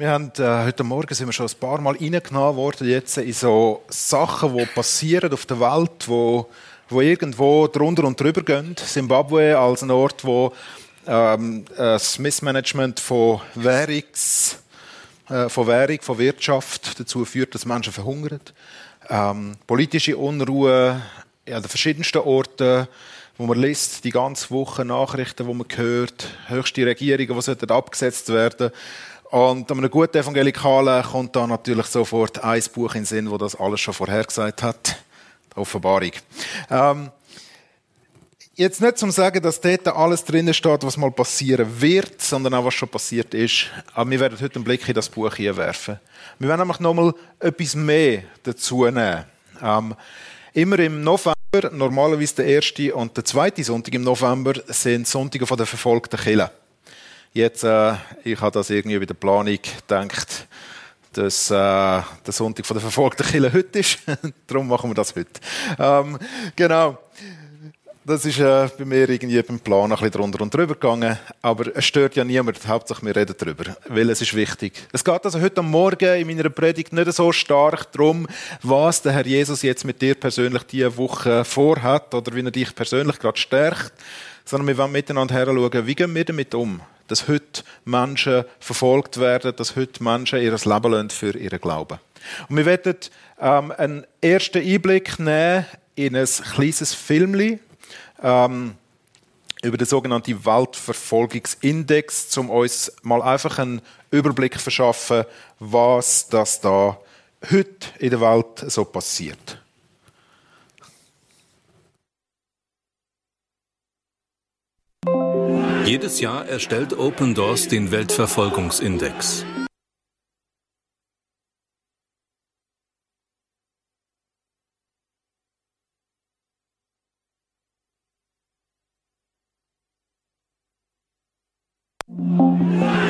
Wir haben äh, heute Morgen sind wir schon ein paar Mal reingenommen worden jetzt in so Sachen, die passieren auf der Welt, wo, wo irgendwo drunter und drüber gehen. Zimbabwe als ein Ort, wo ähm, das Missmanagement von Währungs, äh, von Währung, von Wirtschaft dazu führt, dass Menschen verhungern. Ähm, politische Unruhe an den verschiedensten Orten wo man liest, die ganze Woche Nachrichten, wo man hört, höchste Regierungen, die abgesetzt werden und an einem guten Evangelikalen kommt da natürlich sofort ein Buch in den Sinn, wo das alles schon vorhergesagt hat. Die Offenbarung. Ähm, jetzt nicht zum sagen, dass dort alles drinnen steht, was mal passieren wird, sondern auch was schon passiert ist. Aber wir werden heute einen Blick in das Buch hier werfen. Wir werden nämlich nochmal etwas mehr dazu nehmen. Ähm, immer im November normalerweise der erste und der zweite Sonntag im November sind Sonntage von der verfolgten Kirche. Jetzt, äh, ich habe das irgendwie bei der Planung gedacht, dass äh, der Sonntag von der verfolgten Kirche heute ist. Darum machen wir das heute. Ähm, genau. Das ist äh, bei mir irgendwie beim Plan ein bisschen drunter und drüber gegangen. Aber es stört ja niemand. Hauptsache, wir reden darüber. Weil es ist wichtig. Es geht also heute Morgen in meiner Predigt nicht so stark darum, was der Herr Jesus jetzt mit dir persönlich diese Woche vorhat oder wie er dich persönlich gerade stärkt. Sondern wir wollen miteinander heranschauen, wie gehen wir damit um? Dass heute Menschen verfolgt werden, dass heute Menschen ihr Leben für ihren Glauben. Und wir werden ähm, einen ersten Einblick nehmen in ein kleines Filmchen ähm, über den sogenannten Weltverfolgungsindex, um uns mal einfach einen Überblick zu verschaffen, was das da heute in der Welt so passiert. Jedes Jahr erstellt Open Doors den Weltverfolgungsindex.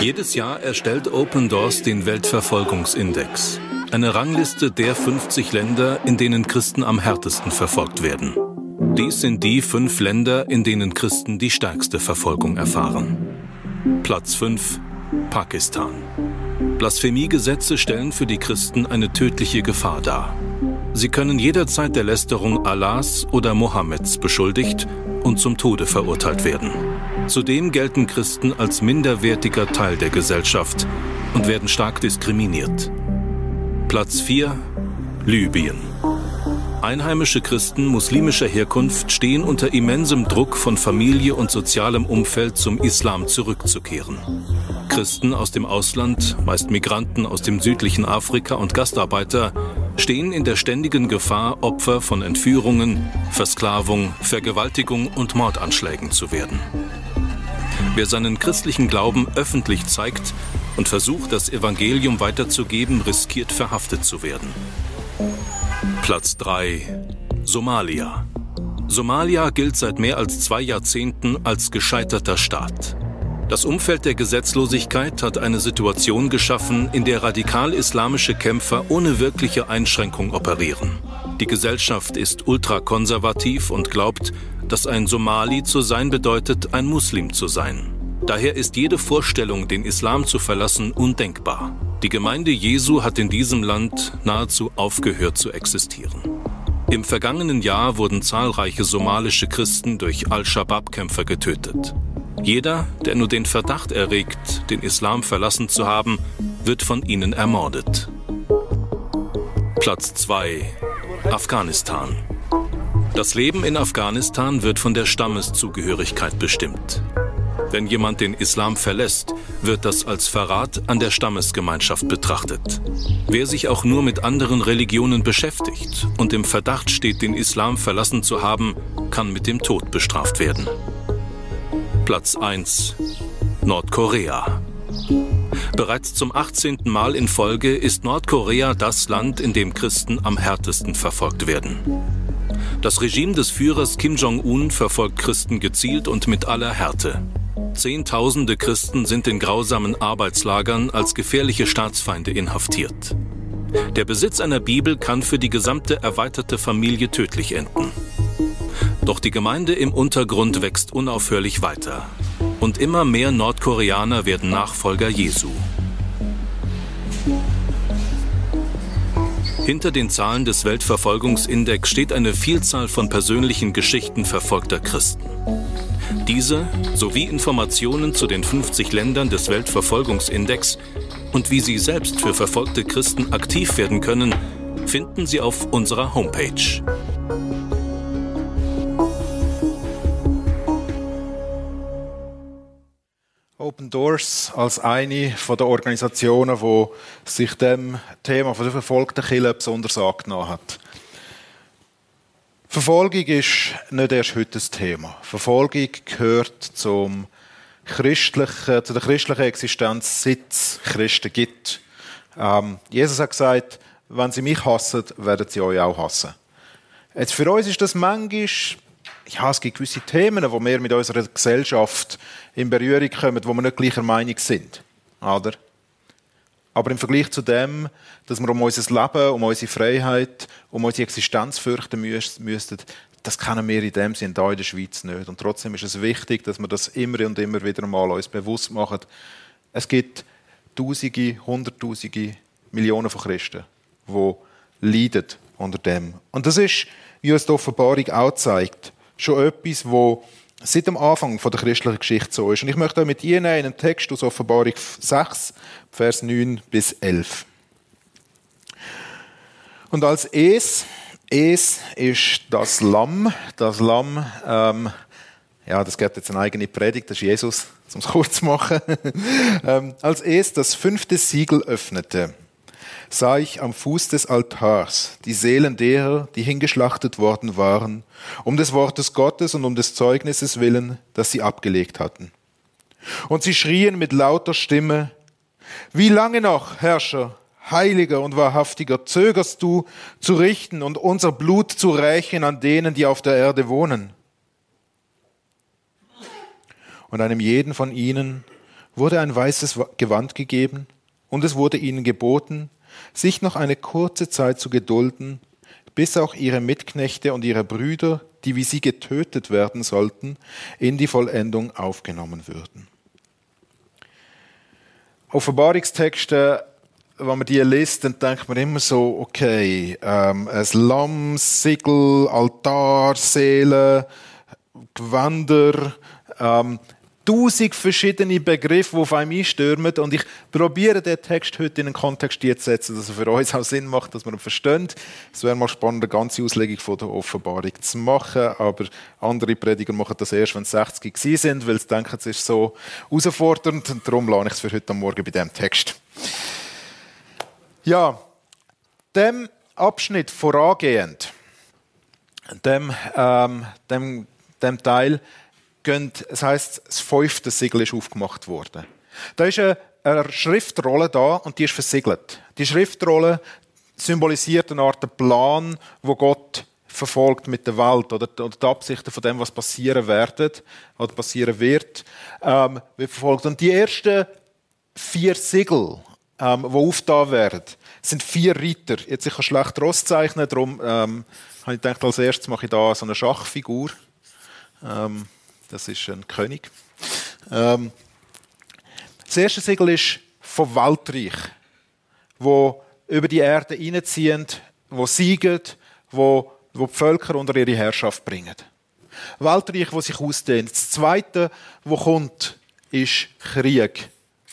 Jedes Jahr erstellt Open Doors den Weltverfolgungsindex, eine Rangliste der 50 Länder, in denen Christen am härtesten verfolgt werden. Dies sind die fünf Länder, in denen Christen die stärkste Verfolgung erfahren. Platz 5 Pakistan. Blasphemiegesetze stellen für die Christen eine tödliche Gefahr dar. Sie können jederzeit der Lästerung Allahs oder Mohammeds beschuldigt und zum Tode verurteilt werden. Zudem gelten Christen als minderwertiger Teil der Gesellschaft und werden stark diskriminiert. Platz 4 Libyen. Einheimische Christen muslimischer Herkunft stehen unter immensem Druck von Familie und sozialem Umfeld zum Islam zurückzukehren. Christen aus dem Ausland, meist Migranten aus dem südlichen Afrika und Gastarbeiter, stehen in der ständigen Gefahr, Opfer von Entführungen, Versklavung, Vergewaltigung und Mordanschlägen zu werden. Wer seinen christlichen Glauben öffentlich zeigt und versucht, das Evangelium weiterzugeben, riskiert verhaftet zu werden. Platz 3 Somalia. Somalia gilt seit mehr als zwei Jahrzehnten als gescheiterter Staat. Das Umfeld der Gesetzlosigkeit hat eine Situation geschaffen, in der radikal-islamische Kämpfer ohne wirkliche Einschränkung operieren. Die Gesellschaft ist ultrakonservativ und glaubt, dass ein Somali zu sein bedeutet, ein Muslim zu sein. Daher ist jede Vorstellung, den Islam zu verlassen, undenkbar. Die Gemeinde Jesu hat in diesem Land nahezu aufgehört zu existieren. Im vergangenen Jahr wurden zahlreiche somalische Christen durch Al-Shabaab-Kämpfer getötet. Jeder, der nur den Verdacht erregt, den Islam verlassen zu haben, wird von ihnen ermordet. Platz 2 Afghanistan Das Leben in Afghanistan wird von der Stammeszugehörigkeit bestimmt. Wenn jemand den Islam verlässt, wird das als Verrat an der Stammesgemeinschaft betrachtet. Wer sich auch nur mit anderen Religionen beschäftigt und im Verdacht steht, den Islam verlassen zu haben, kann mit dem Tod bestraft werden. Platz 1 Nordkorea Bereits zum 18. Mal in Folge ist Nordkorea das Land, in dem Christen am härtesten verfolgt werden. Das Regime des Führers Kim Jong-un verfolgt Christen gezielt und mit aller Härte. Zehntausende Christen sind in grausamen Arbeitslagern als gefährliche Staatsfeinde inhaftiert. Der Besitz einer Bibel kann für die gesamte erweiterte Familie tödlich enden. Doch die Gemeinde im Untergrund wächst unaufhörlich weiter. Und immer mehr Nordkoreaner werden Nachfolger Jesu. Hinter den Zahlen des Weltverfolgungsindex steht eine Vielzahl von persönlichen Geschichten verfolgter Christen. Diese sowie Informationen zu den 50 Ländern des Weltverfolgungsindex und wie Sie selbst für verfolgte Christen aktiv werden können, finden Sie auf unserer Homepage. Open Doors als eine der Organisationen, die sich dem Thema der verfolgten Kirche besonders angenommen hat. Verfolgung ist nicht erst heute das Thema. Verfolgung gehört zum christlichen, zu der christlichen Existenz, seit es Christen gibt. Ähm, Jesus hat gesagt, wenn sie mich hassen, werden sie euch auch hassen. Jetzt für uns ist das manchmal ja, es gibt gewisse Themen, wo wir mit unserer Gesellschaft in Berührung kommen, wo wir nicht gleicher Meinung sind. Oder? Aber im Vergleich zu dem, dass wir um unser Leben, um unsere Freiheit, um unsere Existenz fürchten müssten, das kennen wir in dem Sinne hier in der Schweiz nicht. Und trotzdem ist es wichtig, dass wir das immer und immer wieder mal uns bewusst machen. Es gibt Tausende, Hunderttausende, Millionen von Christen, die leiden unter dem. Und das ist, wie uns die Offenbarung auch zeigt, schon etwas, wo seit dem Anfang der christlichen Geschichte so ist. Und ich möchte mit Ihnen einen Text aus Offenbarung 6, Vers 9 bis 11. Und als Es, Es ist das Lamm, das Lamm, ähm, ja, das gibt jetzt eine eigene Predigt, das ist Jesus, um es kurz zu machen. ähm, als Es das fünfte Siegel öffnete, sah ich am Fuß des Altars die Seelen derer, die hingeschlachtet worden waren, um des Wortes Gottes und um des Zeugnisses willen, das sie abgelegt hatten. Und sie schrien mit lauter Stimme, Wie lange noch, Herrscher, Heiliger und Wahrhaftiger, zögerst du zu richten und unser Blut zu rächen an denen, die auf der Erde wohnen? Und einem jeden von ihnen wurde ein weißes Gewand gegeben, und es wurde ihnen geboten, sich noch eine kurze Zeit zu gedulden, bis auch ihre Mitknechte und ihre Brüder, die wie sie getötet werden sollten, in die Vollendung aufgenommen würden. Offenbarungstexte, wenn man die liest, dann denkt man immer so, okay, ähm, ein Lamm, Siegel, Altar, Seele, Gewänder, ähm, tausend verschiedene Begriffe, die auf einem einstürmen. Und ich probiere den Text heute in einen Kontext zu setzen, dass er für uns auch Sinn macht, dass wir ihn verstehen. Es wäre mal spannend, eine ganze Auslegung von der Offenbarung zu machen. Aber andere Prediger machen das erst, wenn es 60 gewesen sind, weil sie denken, es ist so herausfordernd. Und darum lade ich es für heute Morgen bei diesem Text. Ja, dem Abschnitt vorangehend, dem, ähm, dem, dem Teil, gehen, das heißt, das fünfte Siegel ist aufgemacht worden. Da ist eine, eine Schriftrolle da und die ist versiegelt. Die Schriftrolle symbolisiert eine Art Plan, wo Gott verfolgt mit der Welt oder, oder die Absichten von dem, was passieren wird oder passieren wird, ähm, wird verfolgt. Und die ersten vier Siegel, ähm, die aufgetan werden, sind vier Reiter. Jetzt ich kann schlecht Ross zeichnen, darum ähm, habe ich gedacht, als erstes mache ich da so eine Schachfigur. Ähm, das ist ein König. Ähm, das erste Siegel ist vom Weltreich, wo über die Erde hineinziehen, wo siegen, wo, wo die Völker unter ihre Herrschaft bringen. Weltreich, wo sich ausdehnt. Das zweite, wo kommt, ist Krieg,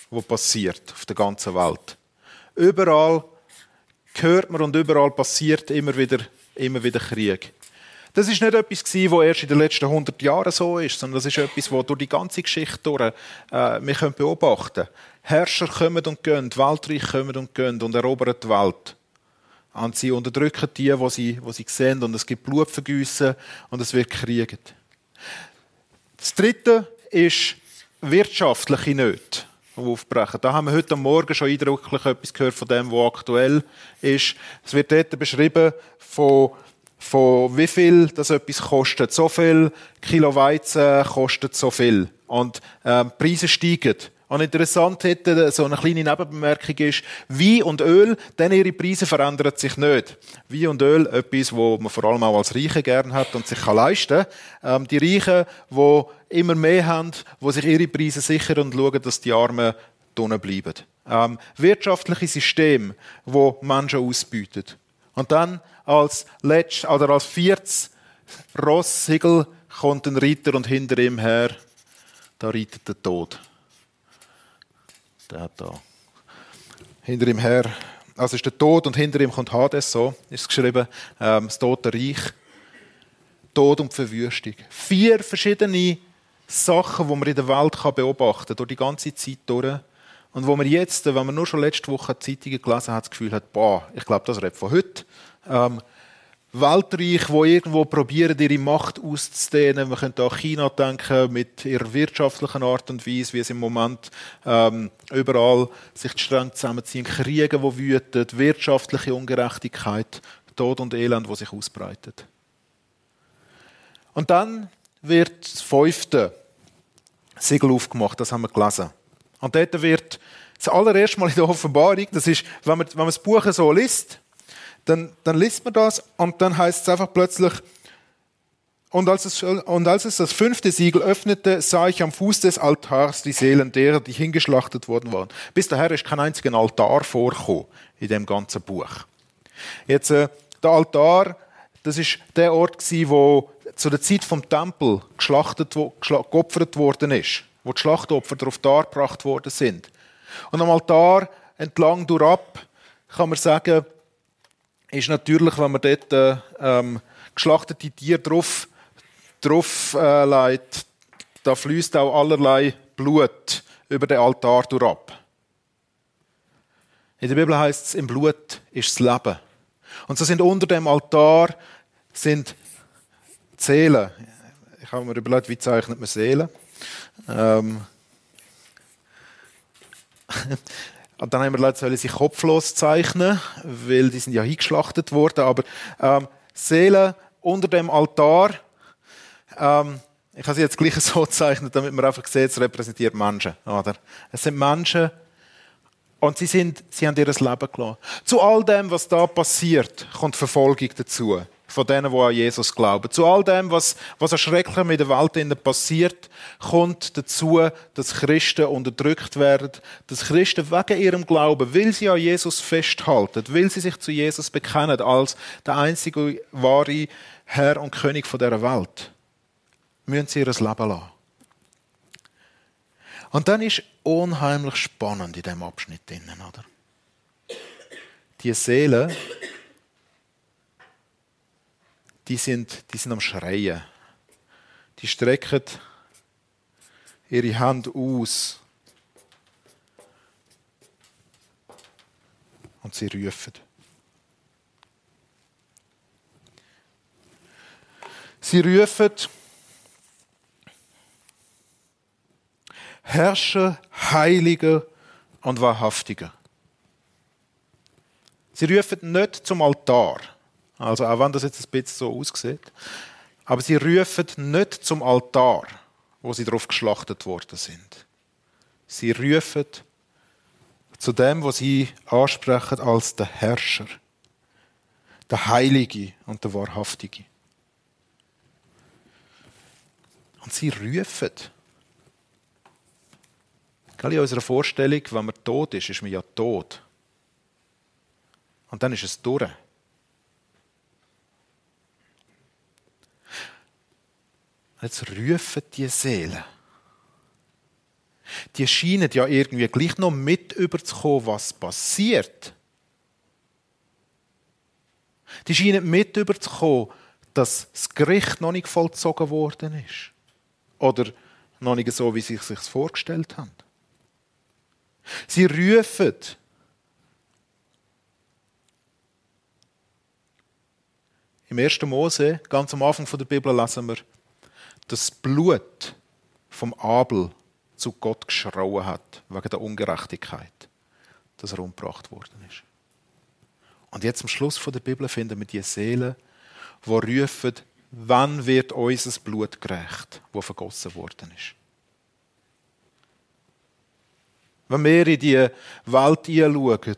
wo passiert auf der ganzen Welt. Überall hört man und überall passiert immer wieder, immer wieder Krieg. Das ist nicht etwas gewesen, was erst in den letzten 100 Jahren so ist, sondern das ist etwas, was durch die ganze Geschichte durch, äh, wir können beobachten. Herrscher kommen und gehen, Weltreich kommen und gehen und erobern die Welt. Und sie unterdrücken die, wo sie, wo sie sehen, und es gibt Blutvergüsse und es wird gekriegt. Das Dritte ist wirtschaftliche Nöte aufbrechen. Da haben wir heute Morgen schon eindrücklich etwas gehört von dem, was aktuell ist. Es wird dort beschrieben von von wie viel das etwas kostet. So viel Kilo Weizen kostet so viel. Und ähm, Preise steigen. Und interessant hätte so eine kleine Nebenbemerkung ist, Wein und Öl, denn ihre Preise verändern sich nicht. Wein und Öl, etwas, wo man vor allem auch als Reiche gern hat und sich kann leisten. Ähm, die Reichen, die immer mehr haben, die sich ihre Preise sichern und schauen, dass die Armen drinnen bleiben. Ähm, wirtschaftliche System, wo Menschen ausbeutet. Und dann als letzt, oder als viertes Rosssiegel kommt ein Reiter und hinter ihm her, da reitet der Tod. Der da. Hinter ihm her, also ist der Tod und hinter ihm kommt Hades, so ist es geschrieben, ähm, das Tote Reich. Tod und Verwüstung. Vier verschiedene Sachen, die man in der Welt beobachten kann, durch die ganze Zeit durch. Und wo man jetzt, wenn man nur schon letzte Woche Zeitungen gelesen hat, das Gefühl hat, boah, ich glaube, das redet von heute. Ähm, Weltreich, wo irgendwo probieren, ihre Macht auszudehnen. Man könnte an China denken, mit ihrer wirtschaftlichen Art und Weise, wie es im Moment ähm, überall sich die Stränge zusammenziehen, Kriege, die wüten, wirtschaftliche Ungerechtigkeit, Tod und Elend, wo sich ausbreitet. Und dann wird das fünfte Siegel aufgemacht, das haben wir gelesen. Und dort wird das allererste Mal in der Offenbarung, das ist, wenn man, wenn man das Buch so liest, dann, dann liest man das und dann heißt es einfach plötzlich, und als, es, und als es das fünfte Siegel öffnete, sah ich am Fuß des Altars die Seelen derer, die hingeschlachtet worden waren. Bis daher ist kein einziger Altar vorgekommen in dem ganzen Buch. Jetzt, äh, der Altar, das ist der Ort gewesen, wo zu der Zeit vom Tempel geschlachtet, geopfert worden ist, wo die Schlachtopfer darauf dargebracht worden sind. Und am Altar entlang durchab kann man sagen, ist natürlich, wenn man dort äh, ähm, geschlachtete Tiere drauf, drauf äh, legt, da fließt auch allerlei Blut über den Altar durchab. In der Bibel heißt es, im Blut ist das Leben. Und so sind unter dem Altar sind Seelen. Ich habe mir überlegt, wie zeichnet man Seelen? Ähm Und dann haben wir Leute, sollen sie kopflos zeichnen, weil die sind ja hingeschlachtet worden. Aber ähm, Seelen unter dem Altar, ähm, ich habe sie jetzt gleich so gezeichnet, damit man einfach sieht, es repräsentiert Menschen. Oder? Es sind Menschen und sie, sind, sie haben ihr Leben gelassen. Zu all dem, was da passiert, kommt Verfolgung dazu von denen, die an Jesus glauben. Zu all dem, was, was erschrecklich mit der Welt passiert, kommt dazu, dass Christen unterdrückt werden, dass Christen wegen ihrem Glauben, weil sie an Jesus festhalten, weil sie sich zu Jesus bekennen als der einzige wahre Herr und König von dieser Welt, müssen sie ihr Leben lassen. Und dann ist unheimlich spannend in diesem Abschnitt drinnen, oder? Die Seele, die sind, die sind am Schreien. Die strecken ihre Hand aus und sie rufen. Sie rufen, Herrscher, Heiliger und Wahrhaftiger. Sie rufen nicht zum Altar. Also auch wenn das jetzt ein bisschen so aussieht. Aber sie rufen nicht zum Altar, wo sie darauf geschlachtet worden sind. Sie rufen zu dem, was sie ansprechen als der Herrscher, der Heilige und der Wahrhaftige. Und sie rufen. In unserer Vorstellung, wenn man tot ist, ist man ja tot. Und dann ist es durch. Jetzt rufen die Seelen. Die scheinen ja irgendwie gleich noch mit überzukommen, was passiert. Die scheinen mit überzukommen, dass das Gericht noch nicht vollzogen worden ist. Oder noch nicht so, wie sie sich vorgestellt haben. Sie rufen. Im 1. Mose, ganz am Anfang der Bibel, lesen wir, das Blut vom Abel zu Gott geschrauen hat, wegen der Ungerechtigkeit, dass er umgebracht worden ist. Und jetzt am Schluss der Bibel finden wir die Seelen, die rufen, wann wird unser Blut gerecht, wo vergossen worden ist. Wenn wir in die Welt hineinschauen,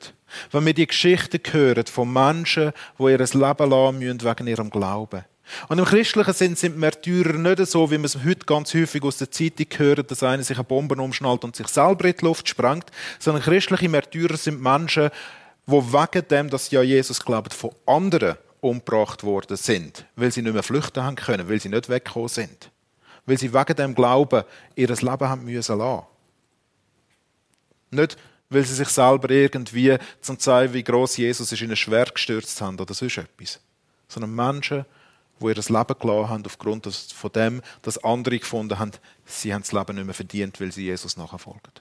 wenn wir die Geschichten hören von Menschen, die ihr Leben lassen müssen wegen ihrem Glauben, und im christlichen Sinn sind Märtyrer nicht so, wie man es heute ganz häufig aus der Zeitung hört, dass einer sich eine Bombe umschnallt und sich selber in die Luft sprengt, sondern christliche Märtyrer sind Menschen, wo wegen dem, dass sie an Jesus glauben, von anderen umgebracht worden sind, weil sie nicht mehr flüchten haben können, weil sie nicht weggekommen sind, weil sie wegen dem Glauben ihr Leben haben müssen lassen. Nicht, weil sie sich selber irgendwie zum zeigen, wie groß Jesus ist, in ein Schwert gestürzt haben oder sonst etwas, sondern Menschen, die ihr Leben gelassen haben aufgrund von dem, dass andere gefunden haben, sie haben das Leben nicht mehr verdient, weil sie Jesus nachfolgen.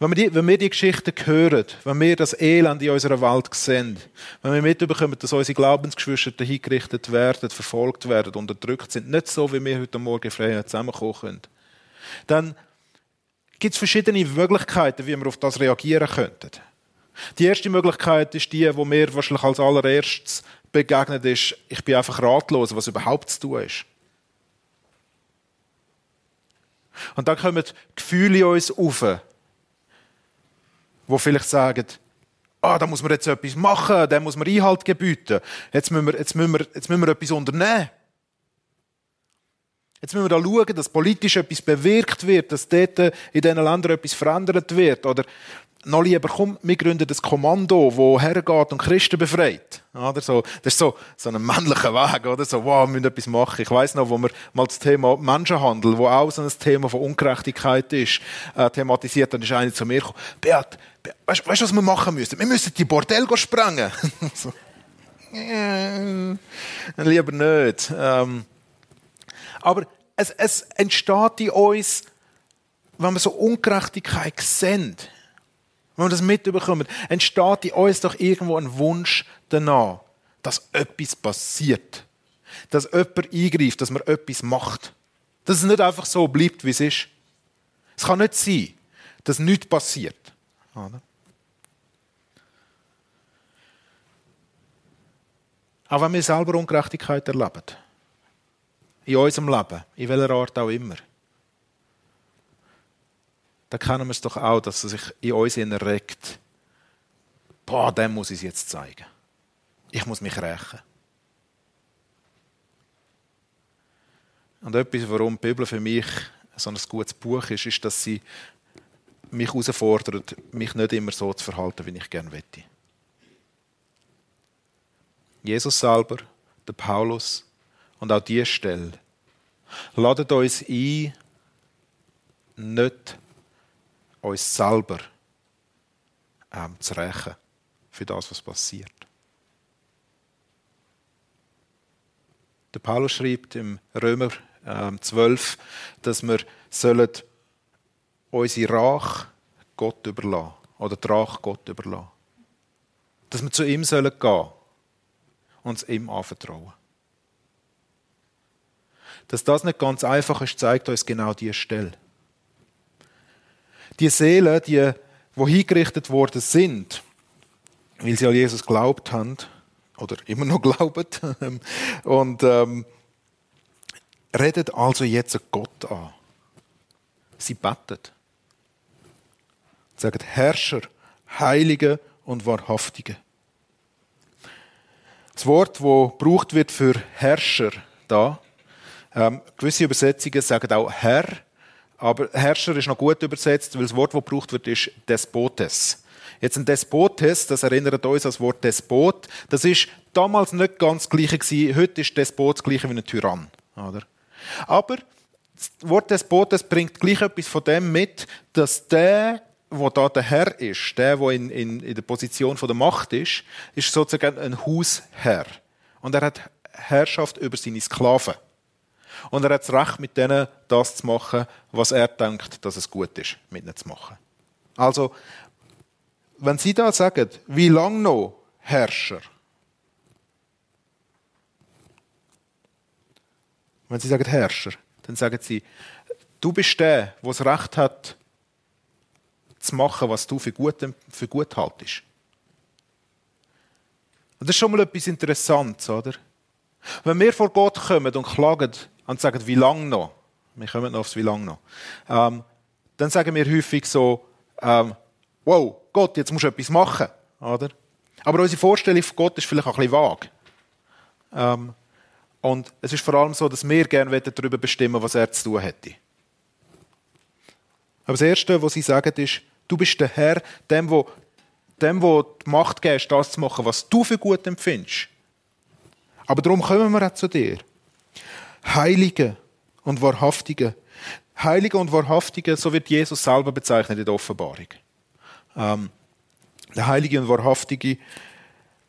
Wenn wir, die, wenn wir die Geschichten hören, wenn wir das Elend in unserer Welt sehen, wenn wir mitbekommen, dass unsere Glaubensgeschwister hingerichtet werden, verfolgt werden, unterdrückt sind, nicht so, wie wir heute Morgen frei zusammenkommen können, dann gibt es verschiedene Möglichkeiten, wie wir auf das reagieren könnten. Die erste Möglichkeit ist die, wo mir wahrscheinlich als allererstes begegnet ist, ich bin einfach ratlos, was überhaupt zu tun ist. Und dann kommen Gefühle in uns auf, wo vielleicht sagen, ah, da muss man jetzt etwas machen, da muss man Einhalt gebieten, jetzt müssen wir, jetzt müssen wir, jetzt müssen wir etwas unternehmen. Jetzt müssen wir da schauen, dass politisch etwas bewirkt wird, dass dort in diesen Ländern etwas verändert wird. Oder noch lieber, komm, wir gründen das Kommando, das hergeht und Christen befreit. Oder so, das ist so, so ein männlicher Weg, oder? So, wow, wir müssen etwas machen. Ich weiss noch, wo wir mal das Thema Menschenhandel, wo auch so ein Thema von Ungerechtigkeit ist, äh, thematisiert, dann ist einer zu mir gekommen, Beat, Beat weißt du, was wir machen müssen? Wir müssen die Bordell sprengen. so. äh, lieber nicht. Ähm, aber es, es entsteht in uns, wenn wir so Ungerechtigkeit sehen, wenn wir das mitbekommen, entsteht in uns doch irgendwo ein Wunsch danach, dass etwas passiert. Dass jemand eingreift, dass man etwas macht. Dass es nicht einfach so bleibt, wie es ist. Es kann nicht sein, dass nichts passiert. Auch wenn wir selber Ungerechtigkeit erleben. In unserem Leben, in welcher Art auch immer da kennen wir es doch auch, dass er sich in uns erregt. Boah, dem muss ich es jetzt zeigen. Ich muss mich rächen. Und etwas, warum die Bibel für mich so ein gutes Buch ist, ist, dass sie mich herausfordert, mich nicht immer so zu verhalten, wie ich gerne möchte. Jesus selber, der Paulus und auch diese Stelle ladet uns ein, nicht uns selber ähm, zu rächen für das, was passiert. Der Paulus schreibt im Römer ähm, 12, dass wir sollen unsere Rach Gott überlassen oder die Rach Gott überlassen. Dass wir zu ihm sollen gehen und es ihm anvertrauen. Dass das nicht ganz einfach ist, zeigt uns genau diese Stelle die Seelen, die, wo hingerichtet worden sind, weil sie an Jesus glaubt haben, oder immer noch glauben, und ähm, redet also jetzt Gott an. Sie betet. Sagen Herrscher, Heilige und Wahrhaftige. Das Wort, wo gebraucht wird für Herrscher, da, ähm, gewisse Übersetzungen sagen auch Herr, aber Herrscher ist noch gut übersetzt, weil das Wort, das gebraucht wird, ist Despotes. Jetzt ein Despotes, das erinnert uns an das Wort Despot. Das ist damals nicht ganz das Gleiche gewesen. Heute ist Despot das Gleiche wie ein Tyrann. Oder? Aber das Wort Despotes bringt gleich etwas von dem mit, dass der, wo da der Herr ist, der, der in, in, in der Position der Macht ist, ist sozusagen ein Hausherr. Und er hat Herrschaft über seine Sklaven. Und er hat das Recht, mit denen das zu machen, was er denkt, dass es gut ist, mit ihnen zu machen. Also, wenn Sie da sagen, wie lange noch Herrscher? Wenn Sie sagen Herrscher, dann sagen Sie, du bist der, der das Recht hat, zu machen, was du für gut, für gut haltest. Und das ist schon mal etwas Interessantes, oder? Wenn wir vor Gott kommen und klagen, und sagen, wie lange noch? Wir kommen noch aufs wie lange noch. Ähm, dann sagen wir häufig so, ähm, wow, Gott, jetzt musst du etwas machen. Oder? Aber unsere Vorstellung von Gott ist vielleicht auch ein bisschen vage. Ähm, und es ist vor allem so, dass wir gerne darüber bestimmen was er zu tun hätte. Aber das Erste, was sie sagen, ist, du bist der Herr, dem, wo, dem, wo die Macht gibst, das zu machen, was du für gut empfindest. Aber darum kommen wir auch zu dir. Heilige und Wahrhaftige. Heilige und Wahrhaftige, so wird Jesus selber bezeichnet in der Offenbarung. Ähm, der Heilige und Wahrhaftige,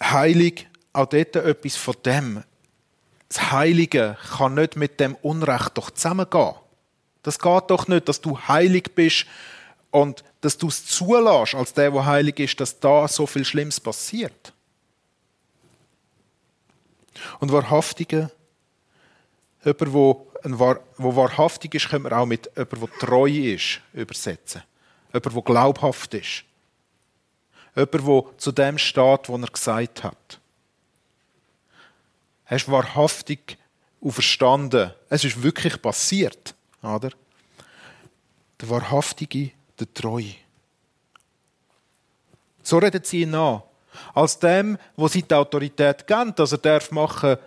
heilig, auch dort etwas von dem. Das Heilige kann nicht mit dem Unrecht doch zusammengehen. Das geht doch nicht, dass du heilig bist und dass du es zulässt, als der, der heilig ist, dass da so viel Schlimmes passiert. Und Wahrhaftige, jemand, wo, Wahr, wo wahrhaftig ist, können wir auch mit jemand, der treu ist, übersetzen. Jemand, der glaubhaft ist. Jemand, der zu dem steht, was er gesagt hat. Er ist wahrhaftig auferstanden. Es ist wirklich passiert. Oder? Der Wahrhaftige, der Treue. So redet sie ihn an. Als dem, wo sie die Autorität geben, dass er darf machen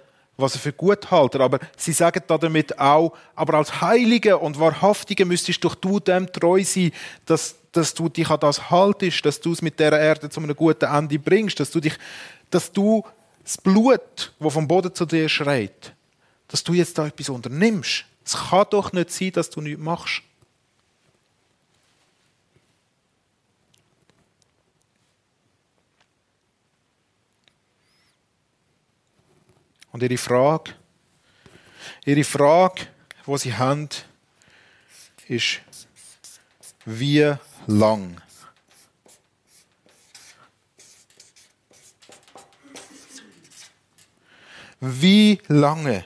was er für gut hält. Aber sie sagen damit auch, aber als Heilige und Wahrhaftige müsstest doch du dem treu sein, dass, dass du dich an das haltest, dass du es mit der Erde zu einem guten Ende bringst, dass du dich, dass du das Blut, wo vom Boden zu dir schreit, dass du jetzt da etwas unternimmst. Es kann doch nicht sein, dass du nichts machst. Und ihre Frage, ihre Frage, wo sie haben, ist, wie lang? Wie lange?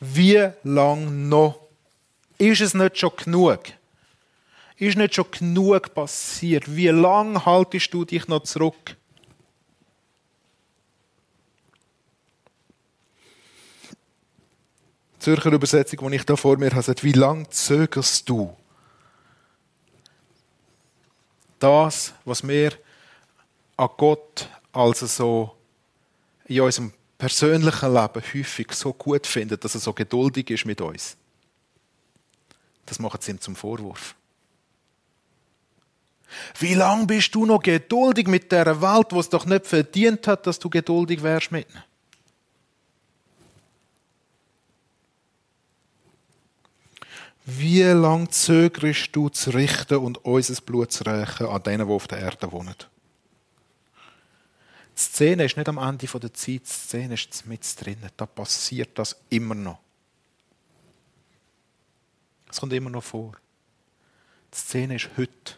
Wie lang noch? Ist es nicht schon genug? Ist nicht schon genug passiert? Wie lange haltest du dich noch zurück? Zürcher Übersetzung, die ich da vor mir habe, sagt, wie lange zögerst du? Das, was wir an Gott also so in unserem persönlichen Leben häufig so gut finden, dass er so geduldig ist mit uns, das macht sie ihm zum Vorwurf. Wie lange bist du noch geduldig mit der Welt, wo es doch nicht verdient hat, dass du geduldig wärst mit ihnen? Wie lange zögerst du zu richten und unser Blut zu rächen an denen, die auf der Erde wohnen? Die Szene ist nicht am Ende der Zeit, die Szene ist mit drinnen. Da passiert das immer noch. Es kommt immer noch vor. Die Szene ist heute,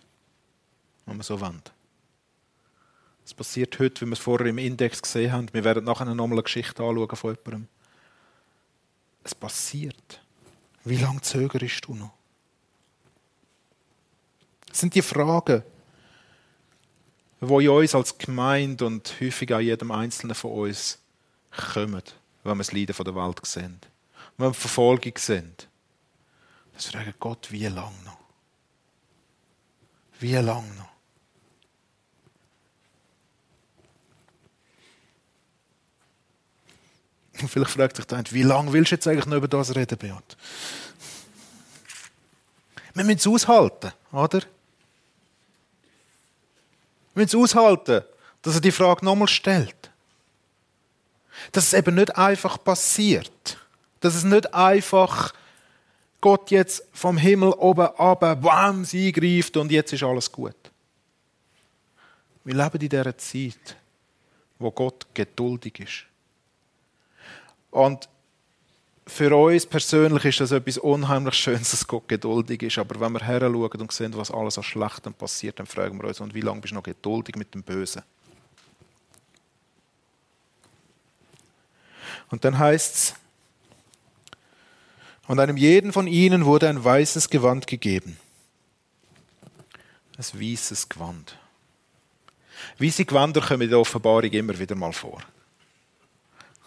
wenn man so wendet. Es passiert heute, wie wir es vorher im Index gesehen haben. Wir werden nachher nochmal eine Geschichte anschauen von jemandem. Es passiert. Wie lange zögerst du noch? Das sind die Fragen, die in uns als Gemeinde und häufig auch jedem Einzelnen von uns kommen, wenn wir das Leiden der Welt sehen. Wenn wir Verfolgung sehen. Das fragen Gott, wie lange noch? Wie lange noch? vielleicht fragt sich der wie lange willst du jetzt eigentlich noch über das reden, Beat? Wir müssen es aushalten, oder? Wir müssen es aushalten, dass er die Frage nochmal stellt. Dass es eben nicht einfach passiert. Dass es nicht einfach Gott jetzt vom Himmel oben ab, wham, sie greift und jetzt ist alles gut. Wir leben in dieser Zeit, wo Gott geduldig ist. Und für uns persönlich ist das etwas unheimlich Schönes, dass Gott geduldig ist. Aber wenn wir heranschauen und sehen, was alles an Schlechtem passiert, dann fragen wir uns, und wie lange bist du noch geduldig mit dem Bösen? Und dann heißt es, und einem jeden von ihnen wurde ein weißes Gewand gegeben. Ein weißes Gewand. Weiße Gewänder kommen in der Offenbarung immer wieder mal vor.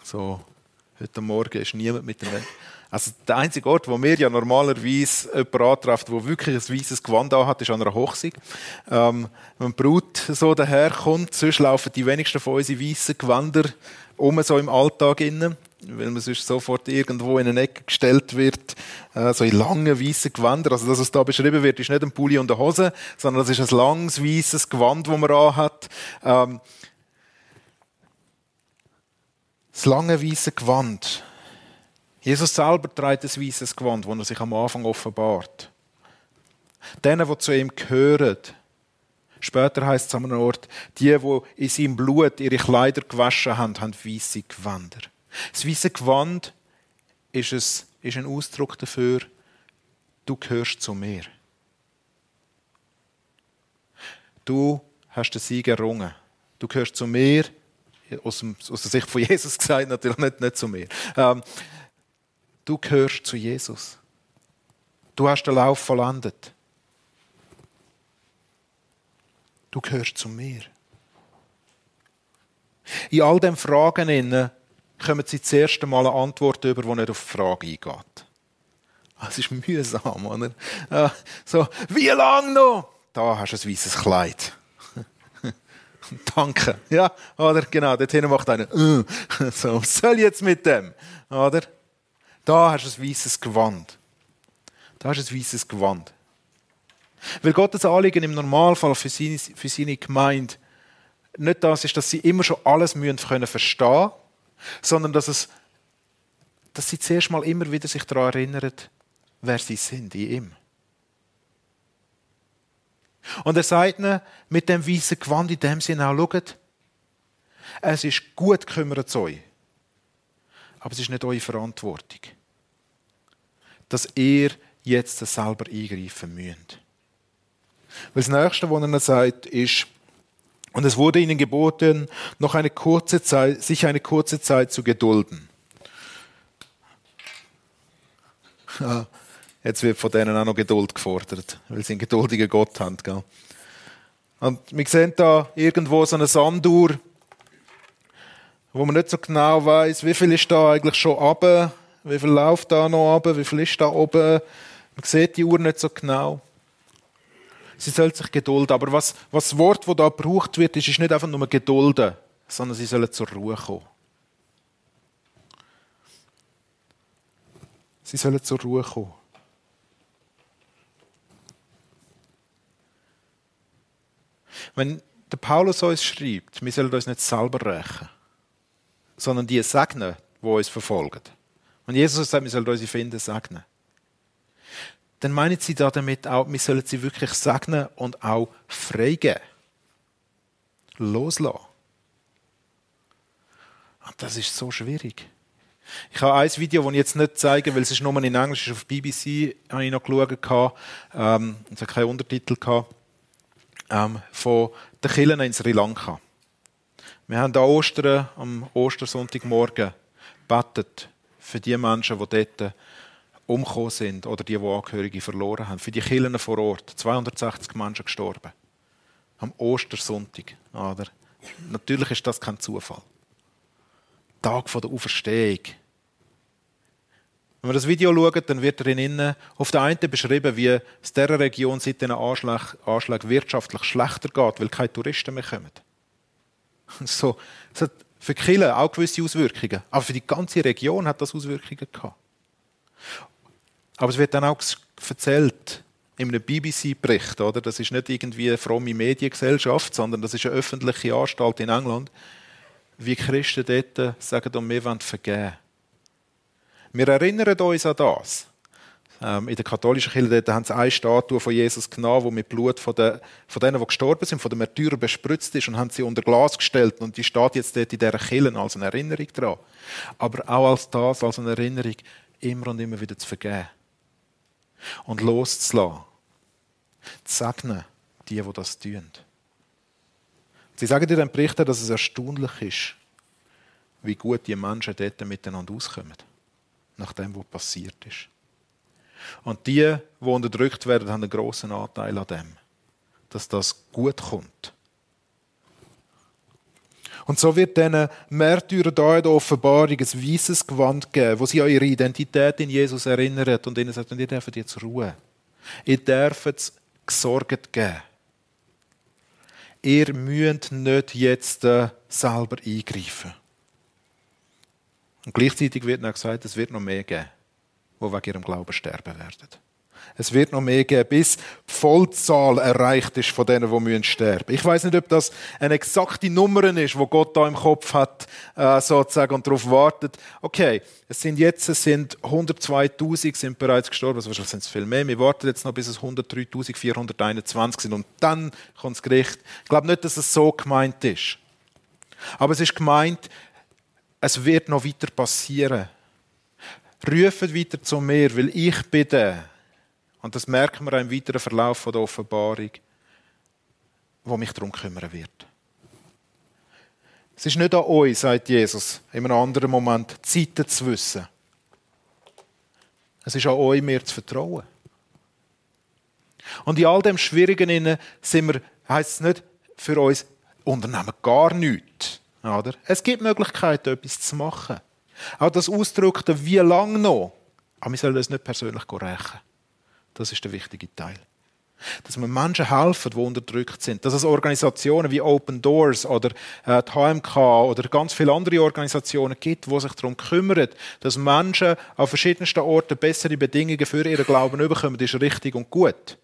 So Heute Morgen ist niemand mit dem. Also der einzige Ort, wo mir ja normalerweise jemand antrifft, der wirklich ein weißes Gewand hat, ist an einer Hochzeit. Ähm, wenn die Brut so daherkommt, sonst laufen die wenigsten von uns in weißen Gewändern um, so im Alltag innen. weil man sonst sofort irgendwo in eine Ecke gestellt wird, äh, so in langen weißen Gewänder. Also das, was da beschrieben wird, ist nicht ein Pulli und eine Hose, sondern das ist ein langes weißes Gewand, das man anhat. Ähm, das lange weiße Gewand. Jesus selber trägt ein weißes Gewand, das er sich am Anfang offenbart. Denen, die zu ihm gehören, Später heißt es an einem Ort, die, die in seinem Blut ihre Kleider gewaschen haben, haben weiße Gewänder. Das weiße Gewand ist, ist ein Ausdruck dafür, du gehörst zu mir. Du hast den Sieg errungen. Du gehörst zu mir, aus, dem, aus der Sicht von Jesus gesagt, natürlich nicht, nicht zu mir. Ähm, du gehörst zu Jesus. Du hast den Lauf vollendet. Du gehörst zu mir. In all diesen Fragen kommen sie das erste Mal eine Antwort über, die nicht auf die Frage eingeht. Es ist mühsam, oder? so, wie lange noch? Da hast du ein weißes Kleid. Danke. Ja, oder? Genau, dorthin macht einer, uh. so, was soll ich jetzt mit dem? Oder? Da hast du ein weißes Gewand. Da hast du ein weißes Gewand. Weil Gottes Anliegen im Normalfall für seine, für seine Gemeinde nicht das ist, dass sie immer schon alles müssen können verstehen, sondern dass es, dass sie zuerst mal immer wieder sich daran erinnern, wer sie sind in ihm. Und er sagt ihnen mit dem weißen Gewand in dem Sinne auch, schaut, es ist gut, kümmert euch. Aber es ist nicht eure Verantwortung, dass ihr jetzt selber eingreifen müsst. Weil das Nächste, was er sagt, ist, und es wurde ihnen geboten, noch eine kurze Zeit, sich eine kurze Zeit zu gedulden. Jetzt wird von denen auch noch Geduld gefordert, weil sie einen geduldigen Gott haben. Gell? Und wir sehen da irgendwo so eine Sanduhr, wo man nicht so genau weiß, wie viel ist da eigentlich schon runter, wie viel läuft da noch runter, wie viel ist da oben. Man sieht die Uhr nicht so genau sie soll sich gedulden. Aber was, was das Wort, das da gebraucht wird, ist, ist nicht einfach nur gedulden, sondern sie sollen zur Ruhe kommen. Sie sollen zur Ruhe kommen. Wenn der Paulus uns schreibt, wir sollen uns nicht selber rächen, sondern die segnen, die uns verfolgen. Und Jesus sagt, wir sollen unsere Finden segnen dann meinen sie da damit auch, wir sollen sie wirklich segnen und auch freigeben. Loslassen. Und das ist so schwierig. Ich habe ein Video, das ich jetzt nicht zeige, weil es ist nur in Englisch, ist auf BBC, habe ich noch geschaut, ähm, es hat keinen Untertitel gehabt, ähm, von den Killen in Sri Lanka. Wir haben da Ostern, am Ostersonntagmorgen, betet für die Menschen, die dort umgekommen sind oder die, die Angehörige verloren haben. Für die Kirchen vor Ort. 260 Menschen gestorben. Am Ostersonntag. Oder? Natürlich ist das kein Zufall. Tag der Auferstehung. Wenn wir das Video schauen, dann wird darin auf der einen beschrieben, wie es dieser Region seit diesen Anschlägen, Anschlägen wirtschaftlich schlechter geht, weil keine Touristen mehr kommen. So, es hat für die auch gewisse Auswirkungen. Aber für die ganze Region hat das Auswirkungen gehabt. Aber es wird dann auch erzählt in einem BBC-Bericht, oder? Das ist nicht irgendwie eine fromme Mediengesellschaft, sondern das ist eine öffentliche Anstalt in England, wie Christen dort sagen, und wir wollen vergeben. Wir erinnern uns an das. Ähm, in der katholischen Kirche haben sie eine Statue von Jesus genommen, die mit Blut von, den, von denen, die gestorben sind, von den Märtyrern bespritzt ist und haben sie unter Glas gestellt und die steht jetzt dort in dieser Kirche als eine Erinnerung daran. Aber auch als das, als eine Erinnerung, immer und immer wieder zu vergeben und loszulassen. Zu segnen, die, die das tun. Sie sagen dir dann Berichten, dass es erstaunlich ist, wie gut die Menschen dort miteinander auskommen, nach dem, was passiert ist. Und die, die unterdrückt werden, haben einen grossen Anteil an dem, dass das gut kommt. Und so wird diesen Märtyrern da in der Offenbarung ein weißes Gewand geben, wo sie an ihre Identität in Jesus erinnert und ihnen sagt, ihr dürft jetzt ruhen. Ihr dürft gesorgt geben. Ihr müsst nicht jetzt äh, selber eingreifen. Und gleichzeitig wird noch gesagt, es wird noch mehr geben, die wegen ihrem Glauben sterben werden. Es wird noch mehr geben, bis die Vollzahl erreicht ist von denen, die sterben müssen Ich weiß nicht, ob das eine exakte Nummer ist, wo Gott da im Kopf hat, äh, sozusagen, und darauf wartet. Okay, es sind jetzt, es sind 102.000 sind bereits gestorben, also wahrscheinlich sind es viel mehr. Wir warten jetzt noch, bis es 103.421 sind und dann kommt das Gericht. Ich glaube nicht, dass es so gemeint ist. Aber es ist gemeint, es wird noch weiter passieren. Rufen weiter zu mir, weil ich bin der, und das merken wir auch im weiteren Verlauf der Offenbarung, wo mich darum kümmern wird. Es ist nicht an euch, sagt Jesus in einem anderen Moment, Zeiten zu wissen. Es ist an euch, mir zu vertrauen. Und in all dem Schwierigen sind wir, heisst es nicht für uns, unternehmen gar nichts. Oder? Es gibt Möglichkeiten, etwas zu machen. Auch das ausdrückt, wie lange noch. Aber wir sollen es nicht persönlich rächen. Das ist der wichtige Teil. Dass wir Menschen helfen, die unterdrückt sind. Dass es Organisationen wie Open Doors oder äh, die HMK oder ganz viele andere Organisationen gibt, die sich darum kümmern, dass Menschen an verschiedensten Orten bessere Bedingungen für ihren Glauben bekommen, ist richtig und gut.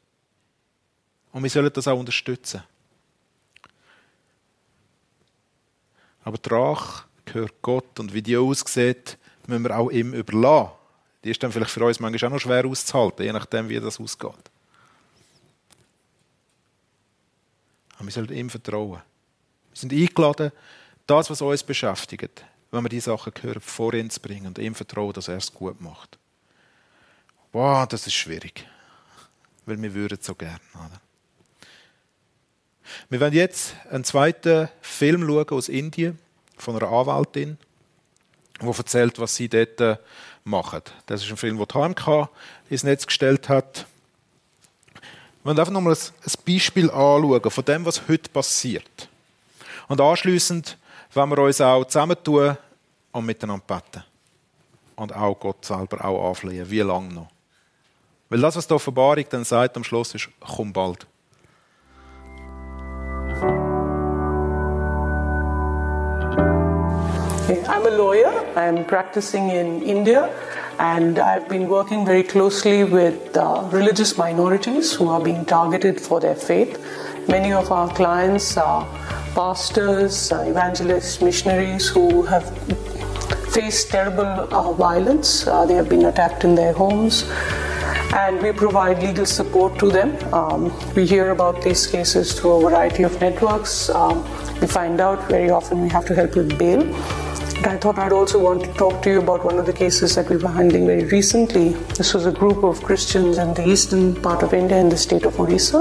Und wir sollen das auch unterstützen. Aber die Rache gehört Gott und wie die aussieht, müssen wir auch ihm überlassen. Die ist dann vielleicht für uns manchmal auch noch schwer auszuhalten, je nachdem, wie das ausgeht. Aber wir sollten ihm vertrauen. Wir sind eingeladen, das, was uns beschäftigt, wenn wir die Sachen hören, vor ihn zu bringen und ihm vertrauen, dass er es gut macht. Wow, das ist schwierig. Weil wir würden so gerne. Oder? Wir werden jetzt einen zweiten Film schauen aus Indien von einer Anwältin, die erzählt, was sie dort machen. Das ist ein Film, den die HMK ins Netz gestellt hat. Wir wollen einfach nochmal ein Beispiel anschauen von dem, was heute passiert. Und anschließend wollen wir uns auch zusammentun und miteinander beten. Und auch Gott selber auch anflehen. Wie lange noch? Weil das, was die Offenbarung dann sagt am Schluss, ist, komm bald. A lawyer. I'm practicing in India, and I've been working very closely with uh, religious minorities who are being targeted for their faith. Many of our clients are pastors, uh, evangelists, missionaries who have faced terrible uh, violence. Uh, they have been attacked in their homes and we provide legal support to them. Um, we hear about these cases through a variety of networks. Um, we find out very often we have to help with bail. I thought I'd also want to talk to you about one of the cases that we were handling very recently. This was a group of Christians in the eastern part of India in the state of Orissa.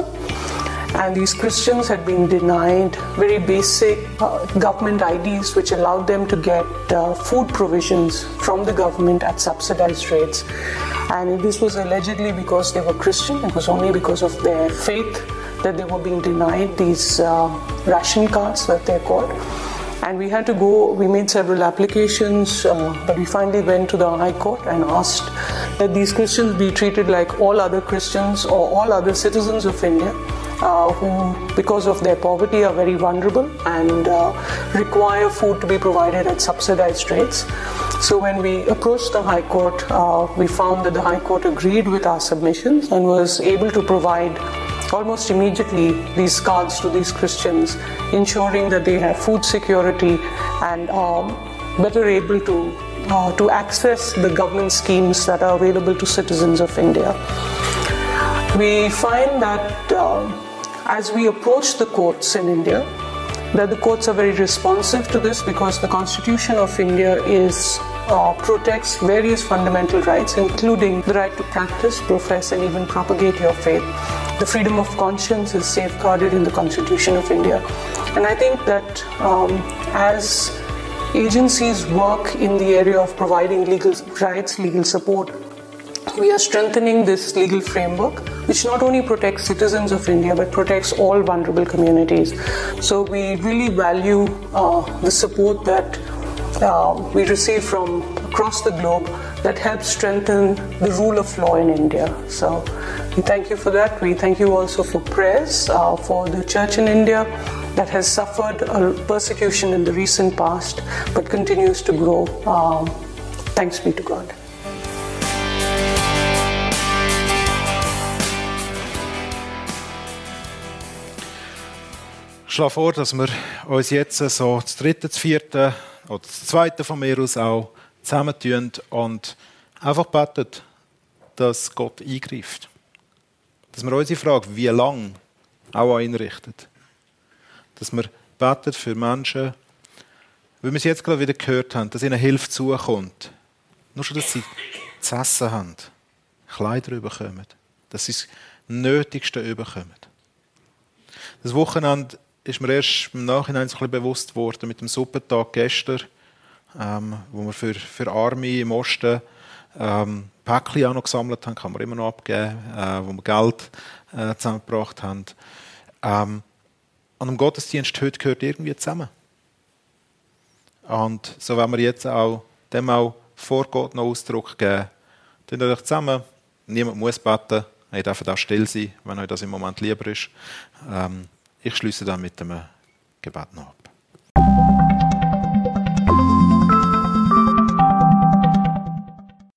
And these Christians had been denied very basic uh, government IDs which allowed them to get uh, food provisions from the government at subsidized rates. And this was allegedly because they were Christian, it was only because of their faith that they were being denied these uh, ration cards that they're called and we had to go, we made several applications, uh, but we finally went to the High Court and asked that these Christians be treated like all other Christians or all other citizens of India. Uh, who, because of their poverty, are very vulnerable and uh, require food to be provided at subsidized rates. So, when we approached the High Court, uh, we found that the High Court agreed with our submissions and was able to provide almost immediately these cards to these Christians, ensuring that they have food security and are better able to uh, to access the government schemes that are available to citizens of India. We find that uh, as we approach the courts in India, that the courts are very responsive to this because the Constitution of India is uh, protects various fundamental rights, including the right to practice, profess, and even propagate your faith. The freedom of conscience is safeguarded in the Constitution of India. And I think that um, as agencies work in the area of providing legal rights, legal support, we are strengthening this legal framework, which not only protects citizens of India but protects all vulnerable communities. So we really value uh, the support that uh, we receive from across the globe that helps strengthen the rule of law in India. So we thank you for that. We thank you also for prayers uh, for the church in India that has suffered persecution in the recent past but continues to grow. Um, Thanks be to God. Ich schlage vor, dass wir uns jetzt so das dritte, das vierte oder das zweite von mir aus auch zusammentun und einfach beten, dass Gott eingreift. Dass wir unsere Frage, wie lang, auch einrichtet. Dass wir beten für Menschen, wie wir es jetzt gerade wieder gehört haben, dass ihnen Hilfe zukommt. Nur schon, dass sie zu essen haben, Kleider überkommen, dass sie das Nötigste überkommen. Das Wochenende ist mir erst im Nachhinein ein bisschen bewusst worden mit dem Suppentag gestern, ähm, wo wir für, für Arme im Osten ähm, Päckchen auch noch gesammelt haben, kann man immer noch abgeben, äh, wo wir Geld äh, zusammengebracht haben. Ähm, an dem Gottesdienst heute gehört irgendwie zusammen. Und so werden wir jetzt auch dem auch vor Gott noch Ausdruck geben. Tun euch zusammen, niemand muss beten, ihr dürft auch still sein, wenn euch das im Moment lieber ist. Ähm, ich schließe dann mit dem Gebet noch ab.